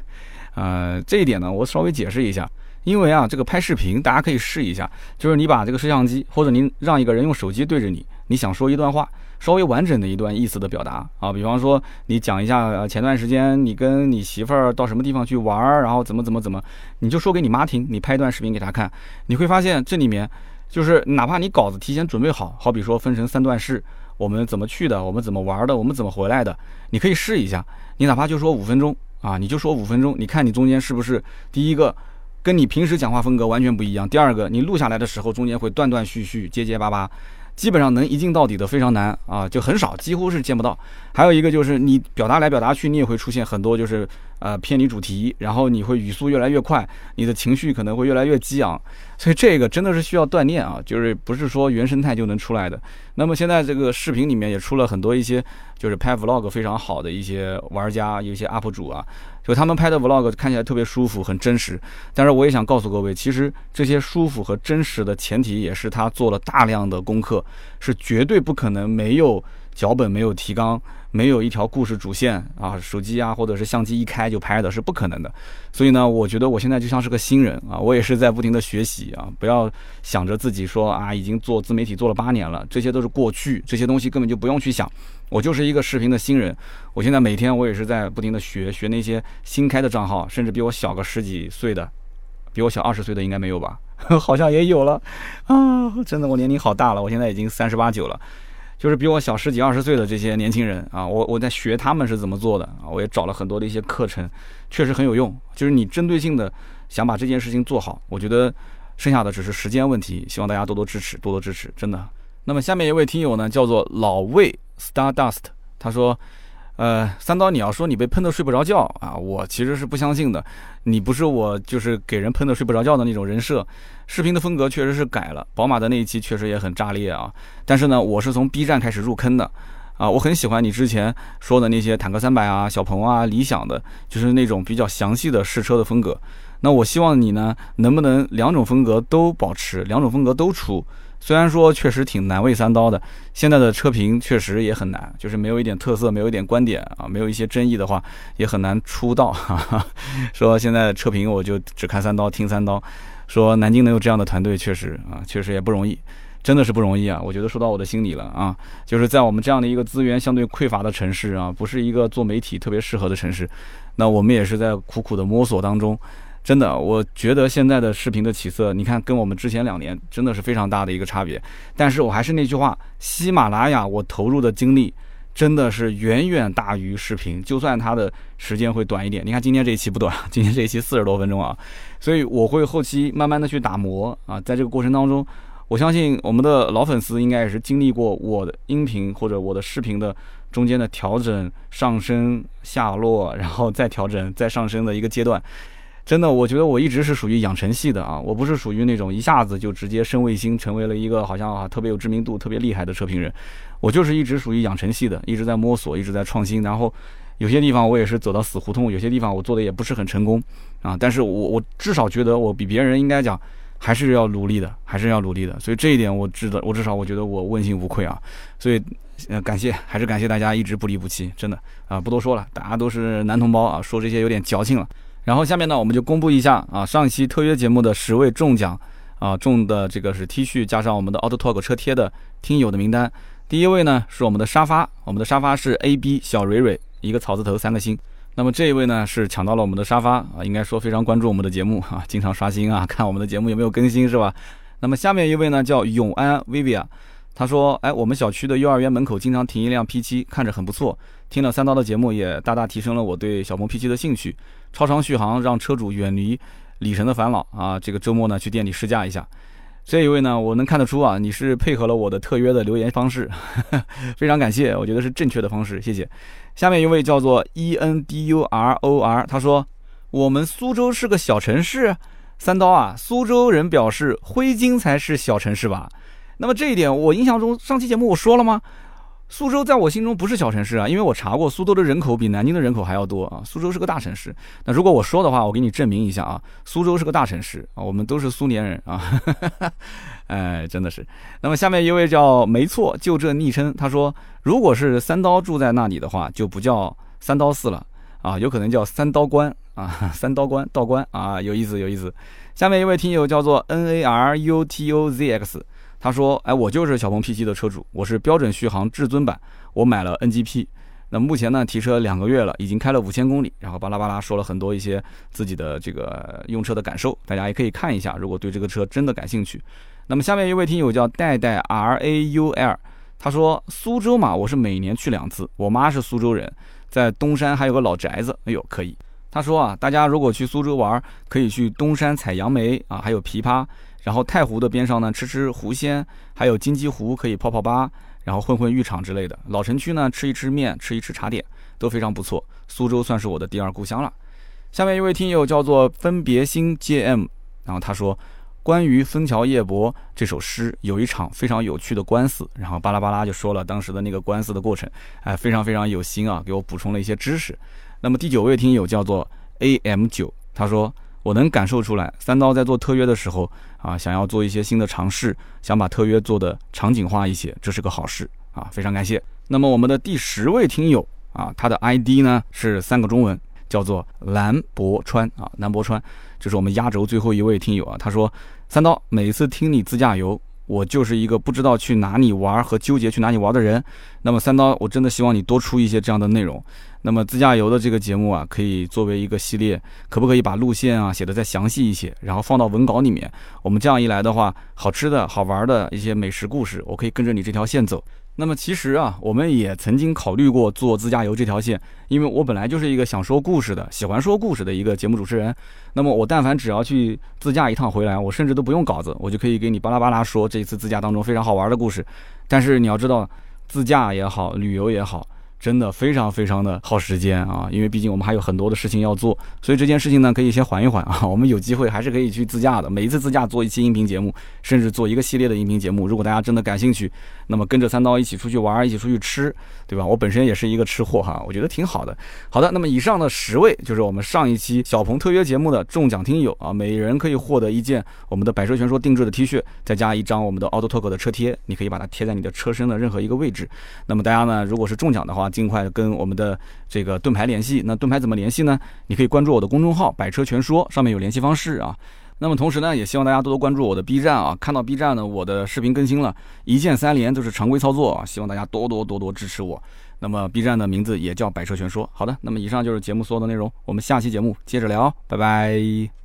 呃，这一点呢，我稍微解释一下，因为啊，这个拍视频大家可以试一下，就是你把这个摄像机，或者您让一个人用手机对着你，你想说一段话，稍微完整的一段意思的表达啊，比方说你讲一下前段时间你跟你媳妇儿到什么地方去玩儿，然后怎么怎么怎么，你就说给你妈听，你拍一段视频给她看，你会发现这里面。就是哪怕你稿子提前准备好，好比说分成三段式，我们怎么去的，我们怎么玩的，我们怎么回来的，你可以试一下。你哪怕就说五分钟啊，你就说五分钟，你看你中间是不是第一个跟你平时讲话风格完全不一样，第二个你录下来的时候中间会断断续续、结结巴巴。基本上能一镜到底的非常难啊，就很少，几乎是见不到。还有一个就是你表达来表达去，你也会出现很多就是呃偏离主题，然后你会语速越来越快，你的情绪可能会越来越激昂。所以这个真的是需要锻炼啊，就是不是说原生态就能出来的。那么现在这个视频里面也出了很多一些就是拍 vlog 非常好的一些玩家，有一些 UP 主啊。就他们拍的 vlog 看起来特别舒服，很真实。但是我也想告诉各位，其实这些舒服和真实的前提也是他做了大量的功课，是绝对不可能没有脚本、没有提纲。没有一条故事主线啊，手机啊或者是相机一开就拍的是不可能的，所以呢，我觉得我现在就像是个新人啊，我也是在不停的学习啊，不要想着自己说啊已经做自媒体做了八年了，这些都是过去，这些东西根本就不用去想，我就是一个视频的新人，我现在每天我也是在不停的学学那些新开的账号，甚至比我小个十几岁的。比我小二十岁的应该没有吧？(laughs) 好像也有了啊！真的，我年龄好大了，我现在已经三十八九了。就是比我小十几二十岁的这些年轻人啊，我我在学他们是怎么做的啊，我也找了很多的一些课程，确实很有用。就是你针对性的想把这件事情做好，我觉得剩下的只是时间问题。希望大家多多支持，多多支持，真的。那么下面一位听友呢，叫做老魏 Stardust，他说。呃，三刀，你要说你被喷的睡不着觉啊，我其实是不相信的。你不是我就是给人喷的睡不着觉的那种人设。视频的风格确实是改了，宝马的那一期确实也很炸裂啊。但是呢，我是从 B 站开始入坑的啊，我很喜欢你之前说的那些坦克三百啊、小鹏啊、理想的，就是那种比较详细的试车的风格。那我希望你呢，能不能两种风格都保持，两种风格都出。虽然说确实挺难为三刀的，现在的车评确实也很难，就是没有一点特色，没有一点观点啊，没有一些争议的话，也很难出道。说现在车评我就只看三刀，听三刀。说南京能有这样的团队，确实啊，确实也不容易，真的是不容易啊。我觉得说到我的心里了啊，就是在我们这样的一个资源相对匮乏的城市啊，不是一个做媒体特别适合的城市，那我们也是在苦苦的摸索当中。真的，我觉得现在的视频的起色，你看跟我们之前两年真的是非常大的一个差别。但是我还是那句话，喜马拉雅我投入的精力真的是远远大于视频，就算它的时间会短一点。你看今天这一期不短，今天这一期四十多分钟啊，所以我会后期慢慢的去打磨啊，在这个过程当中，我相信我们的老粉丝应该也是经历过我的音频或者我的视频的中间的调整、上升、下落，然后再调整、再上升的一个阶段。真的，我觉得我一直是属于养成系的啊，我不是属于那种一下子就直接升卫星，成为了一个好像啊特别有知名度、特别厉害的车评人。我就是一直属于养成系的，一直在摸索，一直在创新。然后有些地方我也是走到死胡同，有些地方我做的也不是很成功啊。但是我我至少觉得我比别人应该讲还是要努力的，还是要努力的。所以这一点我知道，我至少我觉得我问心无愧啊。所以呃感谢，还是感谢大家一直不离不弃，真的啊不多说了，大家都是男同胞啊，说这些有点矫情了。然后下面呢，我们就公布一下啊，上一期特约节目的十位中奖啊中的这个是 T 恤加上我们的 Auto Talk 车贴的听友的名单。第一位呢是我们的沙发，我们的沙发是 A B 小蕊蕊，一个草字头三个星。那么这一位呢是抢到了我们的沙发啊，应该说非常关注我们的节目啊，经常刷新啊，看我们的节目有没有更新是吧？那么下面一位呢叫永安 Vivian，他说，哎，我们小区的幼儿园门口经常停一辆 P7，看着很不错。听了三刀的节目，也大大提升了我对小鹏 P7 的兴趣。超长续航让车主远离里程的烦恼啊！这个周末呢去店里试驾一下。这一位呢，我能看得出啊，你是配合了我的特约的留言方式，(laughs) 非常感谢，我觉得是正确的方式，谢谢。下面一位叫做 E N D U R O R，他说我们苏州是个小城市。三刀啊，苏州人表示徽金才是小城市吧？那么这一点，我印象中上期节目我说了吗？苏州在我心中不是小城市啊，因为我查过，苏州的人口比南京的人口还要多啊。苏州是个大城市。那如果我说的话，我给你证明一下啊，苏州是个大城市啊，我们都是苏联人啊。(laughs) 哎，真的是。那么下面一位叫没错，就这昵称，他说，如果是三刀住在那里的话，就不叫三刀四了啊，有可能叫三刀关啊，(laughs) 三刀关道关啊，有意思有意思。下面一位听友叫做 N A R U T O Z X。他说：“哎，我就是小鹏 P7 的车主，我是标准续航至尊版，我买了 NGP。那目前呢，提车两个月了，已经开了五千公里，然后巴拉巴拉说了很多一些自己的这个用车的感受，大家也可以看一下。如果对这个车真的感兴趣，那么下面一位听友叫代代 R A U L，他说苏州嘛，我是每年去两次，我妈是苏州人，在东山还有个老宅子，哎呦可以。他说啊，大家如果去苏州玩，可以去东山采杨梅啊，还有枇杷。”然后太湖的边上呢，吃吃湖鲜，还有金鸡湖可以泡泡吧，然后混混浴场之类的。老城区呢，吃一吃面，吃一吃茶点，都非常不错。苏州算是我的第二故乡了。下面一位听友叫做分别心 JM，然后他说，关于《枫桥夜泊》这首诗，有一场非常有趣的官司，然后巴拉巴拉就说了当时的那个官司的过程，哎，非常非常有心啊，给我补充了一些知识。那么第九位听友叫做 AM 九，他说。我能感受出来，三刀在做特约的时候啊，想要做一些新的尝试，想把特约做的场景化一些，这是个好事啊，非常感谢。那么我们的第十位听友啊，他的 ID 呢是三个中文，叫做蓝博川啊，蓝博川，这是我们压轴最后一位听友啊。他说，三刀每次听你自驾游，我就是一个不知道去哪里玩和纠结去哪里玩的人。那么三刀，我真的希望你多出一些这样的内容。那么自驾游的这个节目啊，可以作为一个系列，可不可以把路线啊写的再详细一些，然后放到文稿里面？我们这样一来的话，好吃的好玩的一些美食故事，我可以跟着你这条线走。那么其实啊，我们也曾经考虑过做自驾游这条线，因为我本来就是一个想说故事的、喜欢说故事的一个节目主持人。那么我但凡只要去自驾一趟回来，我甚至都不用稿子，我就可以给你巴拉巴拉说这一次自驾当中非常好玩的故事。但是你要知道，自驾也好，旅游也好。真的非常非常的耗时间啊，因为毕竟我们还有很多的事情要做，所以这件事情呢可以先缓一缓啊。(laughs) 我们有机会还是可以去自驾的，每一次自驾做一期音频节目，甚至做一个系列的音频节目。如果大家真的感兴趣，那么跟着三刀一起出去玩，一起出去吃，对吧？我本身也是一个吃货哈，我觉得挺好的。好的，那么以上的十位就是我们上一期小鹏特约节目的中奖听友啊，每人可以获得一件我们的百车全说定制的 T 恤，再加一张我们的 Auto Talk 的车贴，你可以把它贴在你的车身的任何一个位置。那么大家呢，如果是中奖的话，尽快跟我们的这个盾牌联系。那盾牌怎么联系呢？你可以关注我的公众号“百车全说”，上面有联系方式啊。那么同时呢，也希望大家多多关注我的 B 站啊。看到 B 站呢，我的视频更新了，一键三连都是常规操作啊。希望大家多多多多支持我。那么 B 站的名字也叫“百车全说”。好的，那么以上就是节目所有的内容，我们下期节目接着聊，拜拜。